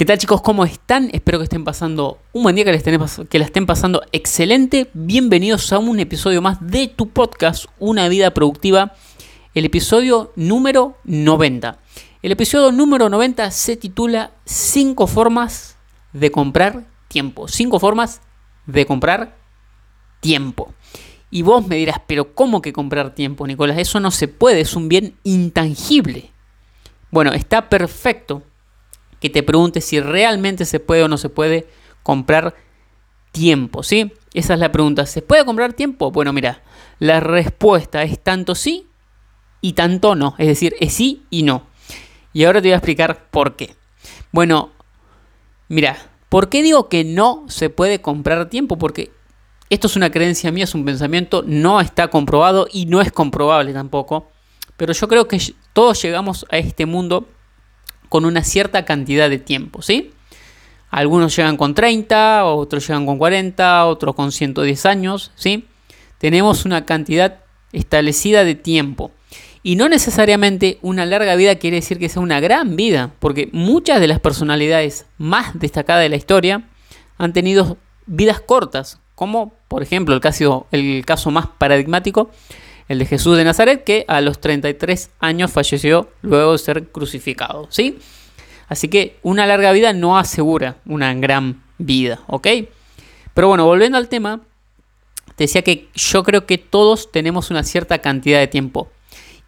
¿Qué tal chicos? ¿Cómo están? Espero que estén pasando un buen día, que, estén, que la estén pasando excelente. Bienvenidos a un episodio más de tu podcast, Una vida productiva, el episodio número 90. El episodio número 90 se titula 5 formas de comprar tiempo. 5 formas de comprar tiempo. Y vos me dirás, pero ¿cómo que comprar tiempo, Nicolás? Eso no se puede, es un bien intangible. Bueno, está perfecto que te preguntes si realmente se puede o no se puede comprar tiempo, ¿sí? Esa es la pregunta. ¿Se puede comprar tiempo? Bueno, mira, la respuesta es tanto sí y tanto no. Es decir, es sí y no. Y ahora te voy a explicar por qué. Bueno, mira, ¿por qué digo que no se puede comprar tiempo? Porque esto es una creencia mía, es un pensamiento, no está comprobado y no es comprobable tampoco. Pero yo creo que todos llegamos a este mundo con una cierta cantidad de tiempo, ¿sí? Algunos llegan con 30, otros llegan con 40, otros con 110 años, ¿sí? Tenemos una cantidad establecida de tiempo. Y no necesariamente una larga vida quiere decir que sea una gran vida, porque muchas de las personalidades más destacadas de la historia han tenido vidas cortas, como por ejemplo el caso, el caso más paradigmático el de Jesús de Nazaret, que a los 33 años falleció luego de ser crucificado, ¿sí? Así que una larga vida no asegura una gran vida, ¿ok? Pero bueno, volviendo al tema, te decía que yo creo que todos tenemos una cierta cantidad de tiempo.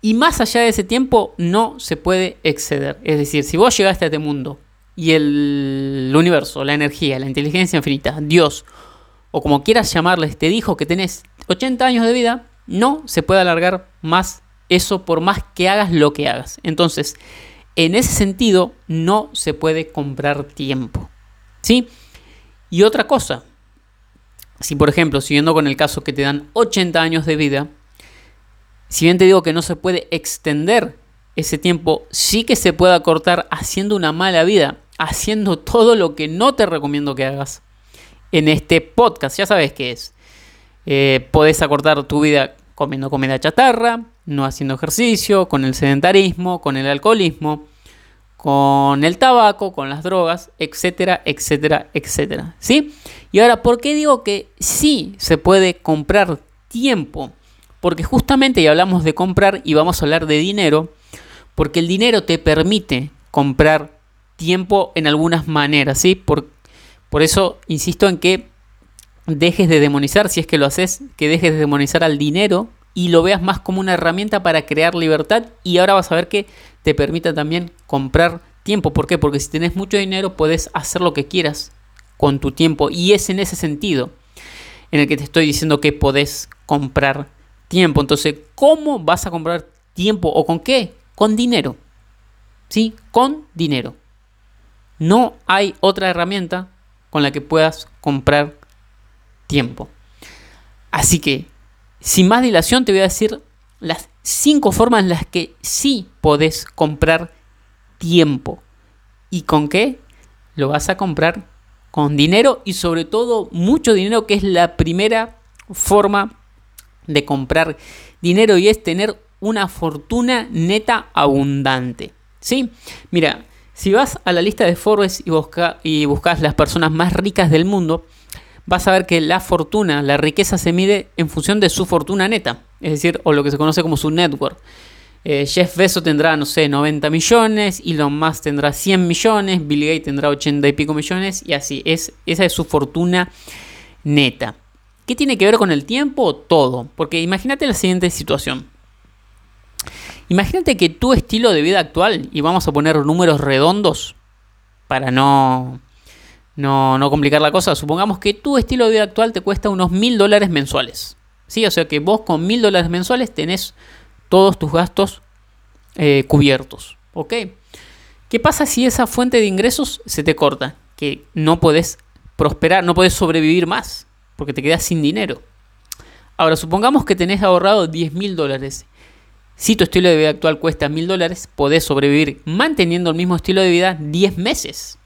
Y más allá de ese tiempo no se puede exceder. Es decir, si vos llegaste a este mundo y el universo, la energía, la inteligencia infinita, Dios, o como quieras llamarles, te dijo que tenés 80 años de vida, no se puede alargar más eso por más que hagas lo que hagas. Entonces, en ese sentido, no se puede comprar tiempo. ¿Sí? Y otra cosa, si por ejemplo, siguiendo con el caso que te dan 80 años de vida, si bien te digo que no se puede extender ese tiempo, sí que se puede acortar haciendo una mala vida, haciendo todo lo que no te recomiendo que hagas en este podcast. Ya sabes qué es. Eh, podés acortar tu vida comiendo comida chatarra, no haciendo ejercicio, con el sedentarismo, con el alcoholismo, con el tabaco, con las drogas, etcétera, etcétera, etcétera. ¿Sí? Y ahora, ¿por qué digo que sí se puede comprar tiempo? Porque justamente ya hablamos de comprar y vamos a hablar de dinero, porque el dinero te permite comprar tiempo en algunas maneras, ¿sí? Por, por eso insisto en que dejes de demonizar, si es que lo haces, que dejes de demonizar al dinero y lo veas más como una herramienta para crear libertad y ahora vas a ver que te permita también comprar tiempo. ¿Por qué? Porque si tenés mucho dinero puedes hacer lo que quieras con tu tiempo y es en ese sentido en el que te estoy diciendo que podés comprar tiempo. Entonces, ¿cómo vas a comprar tiempo o con qué? Con dinero. ¿Sí? Con dinero. No hay otra herramienta con la que puedas comprar tiempo. Así que, sin más dilación, te voy a decir las cinco formas en las que sí podés comprar tiempo. ¿Y con qué? Lo vas a comprar con dinero y sobre todo mucho dinero, que es la primera forma de comprar dinero y es tener una fortuna neta abundante. ¿Sí? Mira, si vas a la lista de Forbes y, busca, y buscas las personas más ricas del mundo, vas a ver que la fortuna, la riqueza se mide en función de su fortuna neta, es decir, o lo que se conoce como su network. Eh, Jeff Bezos tendrá, no sé, 90 millones, Elon Musk tendrá 100 millones, Bill Gates tendrá 80 y pico millones, y así, es, esa es su fortuna neta. ¿Qué tiene que ver con el tiempo? Todo, porque imagínate la siguiente situación. Imagínate que tu estilo de vida actual, y vamos a poner números redondos para no no, no complicar la cosa, supongamos que tu estilo de vida actual te cuesta unos mil dólares mensuales. ¿sí? O sea que vos con mil dólares mensuales tenés todos tus gastos eh, cubiertos. ¿Ok? ¿Qué pasa si esa fuente de ingresos se te corta? Que no podés prosperar, no podés sobrevivir más. porque te quedas sin dinero. Ahora, supongamos que tenés ahorrado 10 mil dólares. Si tu estilo de vida actual cuesta mil dólares, podés sobrevivir manteniendo el mismo estilo de vida 10 meses.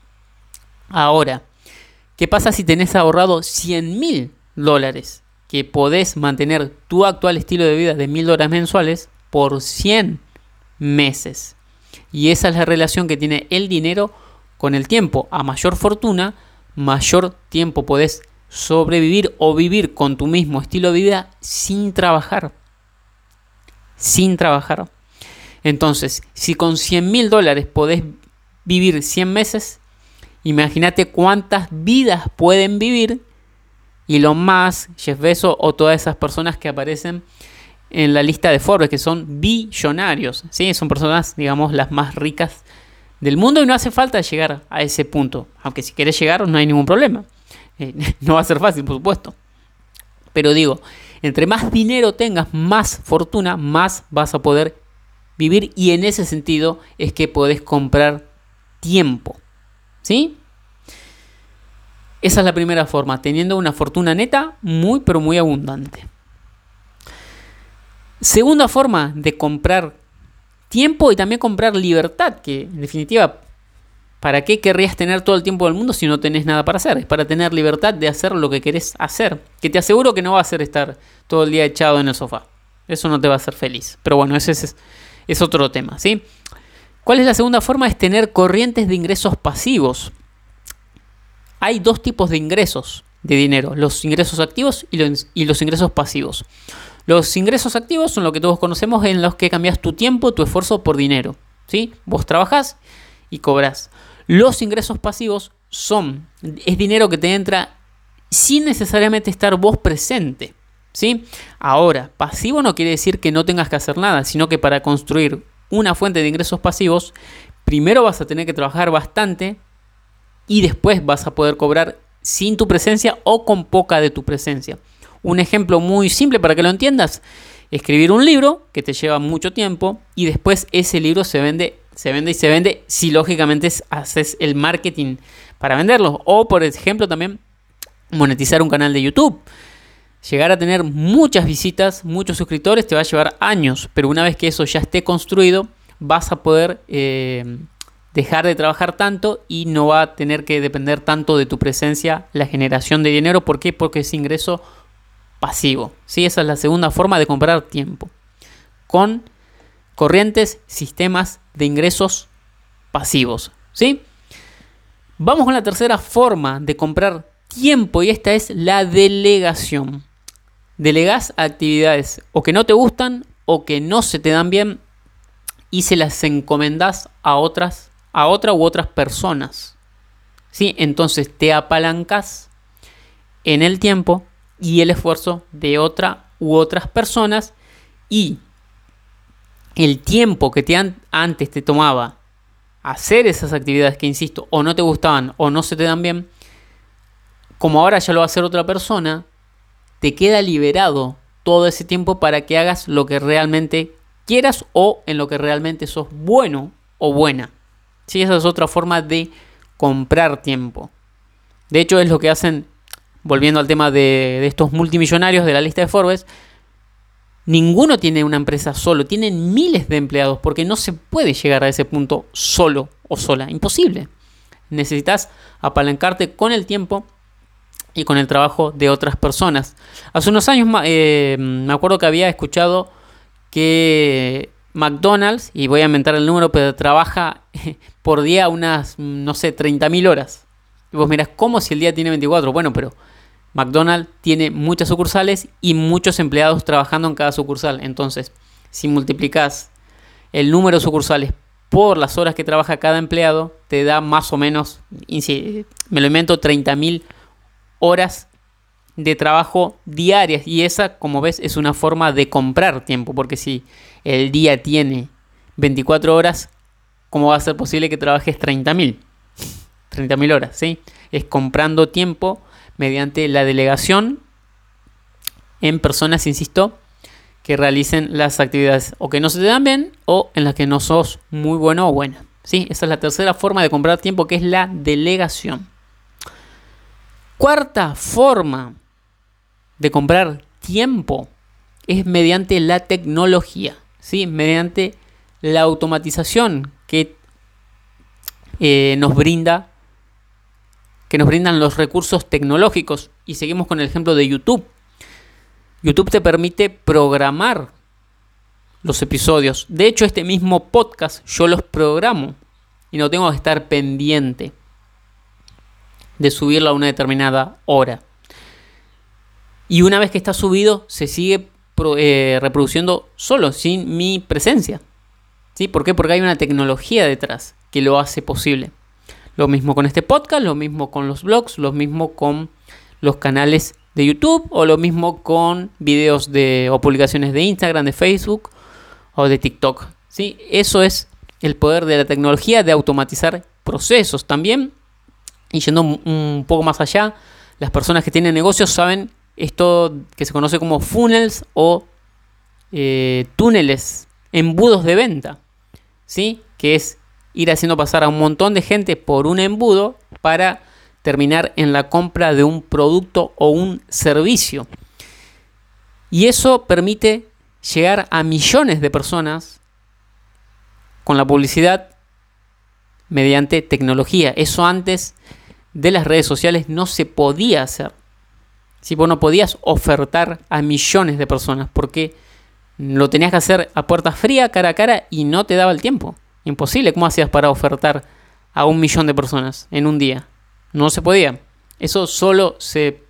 Ahora, ¿qué pasa si tenés ahorrado 100 mil dólares? Que podés mantener tu actual estilo de vida de mil dólares mensuales por 100 meses. Y esa es la relación que tiene el dinero con el tiempo. A mayor fortuna, mayor tiempo podés sobrevivir o vivir con tu mismo estilo de vida sin trabajar. Sin trabajar. Entonces, si con 100 mil dólares podés vivir 100 meses, imagínate cuántas vidas pueden vivir y lo más, Jeff Bezos o todas esas personas que aparecen en la lista de Forbes, que son billonarios. ¿sí? Son personas, digamos, las más ricas del mundo y no hace falta llegar a ese punto. Aunque si quieres llegar no hay ningún problema. Eh, no va a ser fácil, por supuesto. Pero digo, entre más dinero tengas, más fortuna, más vas a poder vivir y en ese sentido es que podés comprar tiempo. ¿Sí? Esa es la primera forma, teniendo una fortuna neta muy pero muy abundante. Segunda forma de comprar tiempo y también comprar libertad, que en definitiva, ¿para qué querrías tener todo el tiempo del mundo si no tenés nada para hacer? Es para tener libertad de hacer lo que querés hacer, que te aseguro que no va a ser estar todo el día echado en el sofá. Eso no te va a hacer feliz. Pero bueno, ese es, es otro tema, ¿sí? ¿Cuál es la segunda forma? Es tener corrientes de ingresos pasivos. Hay dos tipos de ingresos de dinero, los ingresos activos y los, ingresos pasivos. Los ingresos activos son lo que todos conocemos en los que cambias tu tiempo, tu esfuerzo por dinero. ¿sí? Vos trabajás y cobras. Los ingresos pasivos son, es dinero que te entra sin necesariamente estar vos presente. ¿sí? Ahora, pasivo no quiere decir que no tengas que hacer nada, sino que para construir una fuente de ingresos pasivos, primero vas a tener que trabajar bastante y después vas a poder cobrar sin tu presencia o con poca de tu presencia. Un ejemplo muy simple para que lo entiendas, escribir un libro que te lleva mucho tiempo y después ese libro se vende, se vende y se vende si lógicamente haces el marketing para venderlo. O por ejemplo también monetizar un canal de YouTube. Llegar a tener muchas visitas, muchos suscriptores te va a llevar años, pero una vez que eso ya esté construido, vas a poder eh, dejar de trabajar tanto y no va a tener que depender tanto de tu presencia la generación de dinero. ¿Por qué? Porque ese ingreso pasivo. ¿sí? Esa es la segunda forma de comprar tiempo. Con corrientes, sistemas de ingresos pasivos. ¿sí? Vamos con la tercera forma de comprar tiempo y esta es la delegación. Delegas actividades o que no te gustan o que no se te dan bien y se las encomendas a otras, a otra u otras personas. ¿Sí? Entonces te apalancas en el tiempo y el esfuerzo de otra u otras personas y el tiempo que te antes te tomaba hacer esas actividades que, insisto, o no te gustaban o no se te dan bien, como ahora ya lo va a hacer otra persona, te queda liberado todo ese tiempo para que hagas lo que realmente quieras o en lo que realmente sos bueno o buena. Sí, esa es otra forma de comprar tiempo. De hecho, es lo que hacen volviendo al tema de, estos multimillonarios de la lista de Forbes, ninguno tiene una empresa solo, tienen miles de empleados, porque no se puede llegar a ese punto solo o sola, imposible. Necesitas apalancarte con el tiempo y con el trabajo de otras personas. Hace unos años eh, me acuerdo que había escuchado que McDonald's, y voy a inventar el número, pero trabaja por día unas, no sé, 30.000 horas. Y vos mirás, ¿cómo si el día tiene 24? Bueno, pero McDonald's tiene muchas sucursales y muchos empleados trabajando en cada sucursal. Entonces, si multiplicas el número de sucursales por las horas que trabaja cada empleado, te da más o menos, me lo invento, 30.000 horas de trabajo diarias. Y esa, como ves, es una forma de comprar tiempo. Porque si el día tiene 24 horas, ¿cómo va a ser posible que trabajes 30.000? 30.000 horas, ¿sí? Es comprando tiempo mediante la delegación en personas, insisto, que realicen las actividades o que no se te dan bien o en las que no sos muy bueno o buena. ¿sí? Esa es la tercera forma de comprar tiempo, que es la delegación. Cuarta forma de comprar tiempo es mediante la tecnología, ¿sí? mediante la automatización que eh, nos brinda que nos brindan los recursos tecnológicos y seguimos con el ejemplo de YouTube. YouTube te permite programar los episodios. De hecho, este mismo podcast yo los programo y no tengo que estar pendiente de subirlo a una determinada hora. Y una vez que está subido, se sigue eh, reproduciendo solo, sin mi presencia. ¿Sí? ¿Por qué? Porque hay una tecnología detrás que lo hace posible. Lo mismo con este podcast, lo mismo con los blogs, lo mismo con los canales de YouTube o lo mismo con videos de, o publicaciones de Instagram, de Facebook o de TikTok. ¿sí? Eso es el poder de la tecnología de automatizar procesos también. Y yendo un poco más allá, las personas que tienen negocios saben esto que se conoce como funnels o eh, túneles, embudos de venta, ¿sí? que es ir haciendo pasar a un montón de gente por un embudo para terminar en la compra de un producto o un servicio. Y eso permite llegar a millones de personas con la publicidad mediante tecnología. Eso antes de las redes sociales no se podía hacer. Si vos no podías ofertar a millones de personas porque lo tenías que hacer a puerta fría, cara a cara y no te daba el tiempo. Imposible. ¿Cómo hacías para ofertar a un millón de personas en un día? No se podía. Eso solo se,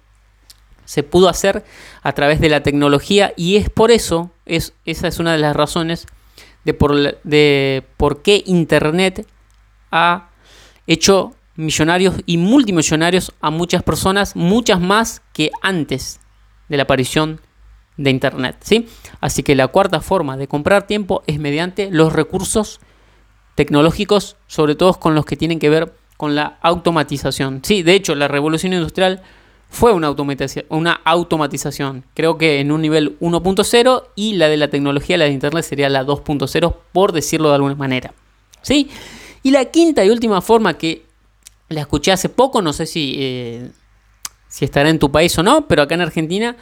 se pudo hacer a través de la tecnología y es por eso, es, esa es una de las razones de por, de por qué Internet ha hecho millonarios y multimillonarios a muchas personas, muchas más que antes de la aparición de Internet. ¿sí? Así que la cuarta forma de comprar tiempo es mediante los recursos tecnológicos, sobre todo con los que tienen que ver con la automatización. Sí, de hecho, la revolución industrial fue una, una automatización, creo que en un nivel 1.0 y la de la tecnología, la de Internet, sería la 2.0, por decirlo de alguna manera. ¿Sí? Y la quinta y última forma que la escuché hace poco, no sé si, eh, si estará en tu país o no, pero acá en Argentina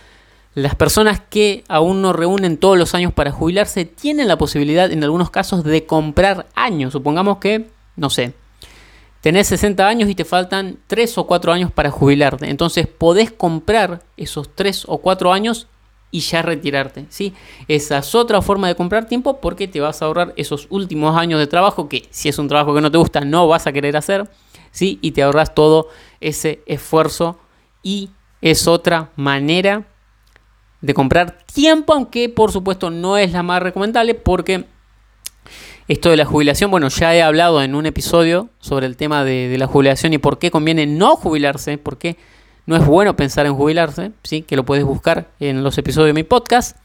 las personas que aún no reúnen todos los años para jubilarse tienen la posibilidad en algunos casos de comprar años. Supongamos que, no sé, tenés 60 años y te faltan 3 o 4 años para jubilarte. Entonces podés comprar esos 3 o 4 años y ya retirarte. ¿sí? Esa es otra forma de comprar tiempo porque te vas a ahorrar esos últimos años de trabajo que si es un trabajo que no te gusta no vas a querer hacer. ¿Sí? Y te ahorras todo ese esfuerzo y es otra manera de comprar tiempo, aunque por supuesto no es la más recomendable porque esto de la jubilación, bueno, ya he hablado en un episodio sobre el tema de, la jubilación y por qué conviene no jubilarse, porque no es bueno pensar en jubilarse, ¿sí? que lo puedes buscar en los episodios de mi podcast,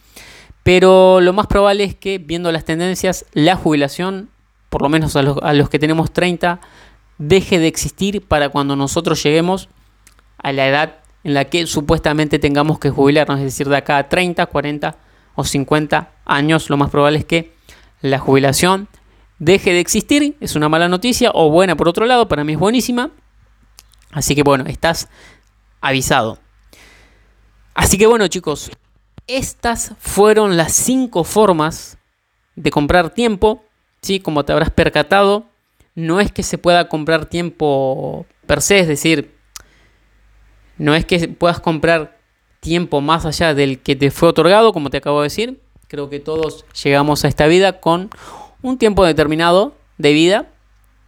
pero lo más probable es que viendo las tendencias, la jubilación, por lo menos a los, a los que tenemos 30, deje de existir para cuando nosotros lleguemos a la edad en la que supuestamente tengamos que jubilarnos, es decir, de acá a 30, 40 o 50 años, lo más probable es que la jubilación deje de existir, es una mala noticia o buena por otro lado, para mí es buenísima, así que bueno, estás avisado. Así que bueno chicos, estas fueron las 5 formas de comprar tiempo, ¿sí? como te habrás percatado, no es que se pueda comprar tiempo per se, es decir, no es que puedas comprar tiempo más allá del que te fue otorgado, como te acabo de decir. Creo que todos llegamos a esta vida con un tiempo determinado de vida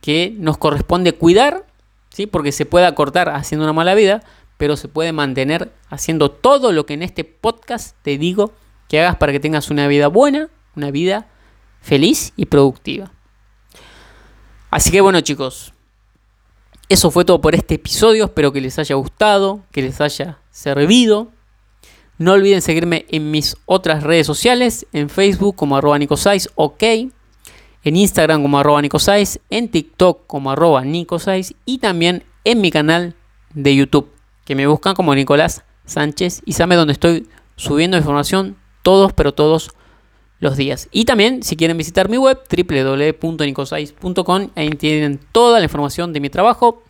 que nos corresponde cuidar, ¿sí? porque se puede acortar haciendo una mala vida, pero se puede mantener haciendo todo lo que en este podcast te digo que hagas para que tengas una vida buena, una vida feliz y productiva. Así que bueno chicos, eso fue todo por este episodio, espero que les haya gustado, que les haya servido. No olviden seguirme en mis otras redes sociales, en Facebook como arroba nicosais, ok, en Instagram como arroba nicosais, en TikTok como arroba nicosais y también en mi canal de YouTube, que me buscan como Nicolás Sánchez y sabe donde estoy subiendo información todos, pero todos los días. Y también, si quieren visitar mi web, www.nicosais.com, ahí tienen toda la información de mi trabajo.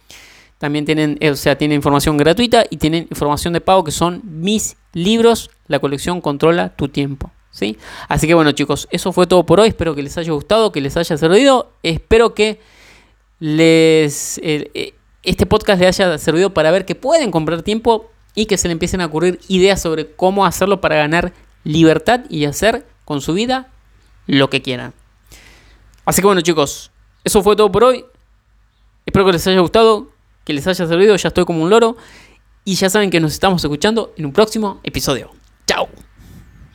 también tienen, eh, o sea, tienen información gratuita y tienen información de pago que son mis libros. La colección controla tu tiempo. ¿sí? Así que bueno chicos, eso fue todo por hoy. Espero que les haya gustado, que les haya servido. Espero que les, eh, eh, este podcast les haya servido para ver que pueden comprar tiempo y que se le empiecen a ocurrir ideas sobre cómo hacerlo para ganar libertad y hacer con su vida lo que quieran. Así que bueno chicos, eso fue todo por hoy. Espero que les haya gustado que les haya servido, ya estoy como un loro. Y ya saben que nos estamos escuchando en un próximo episodio.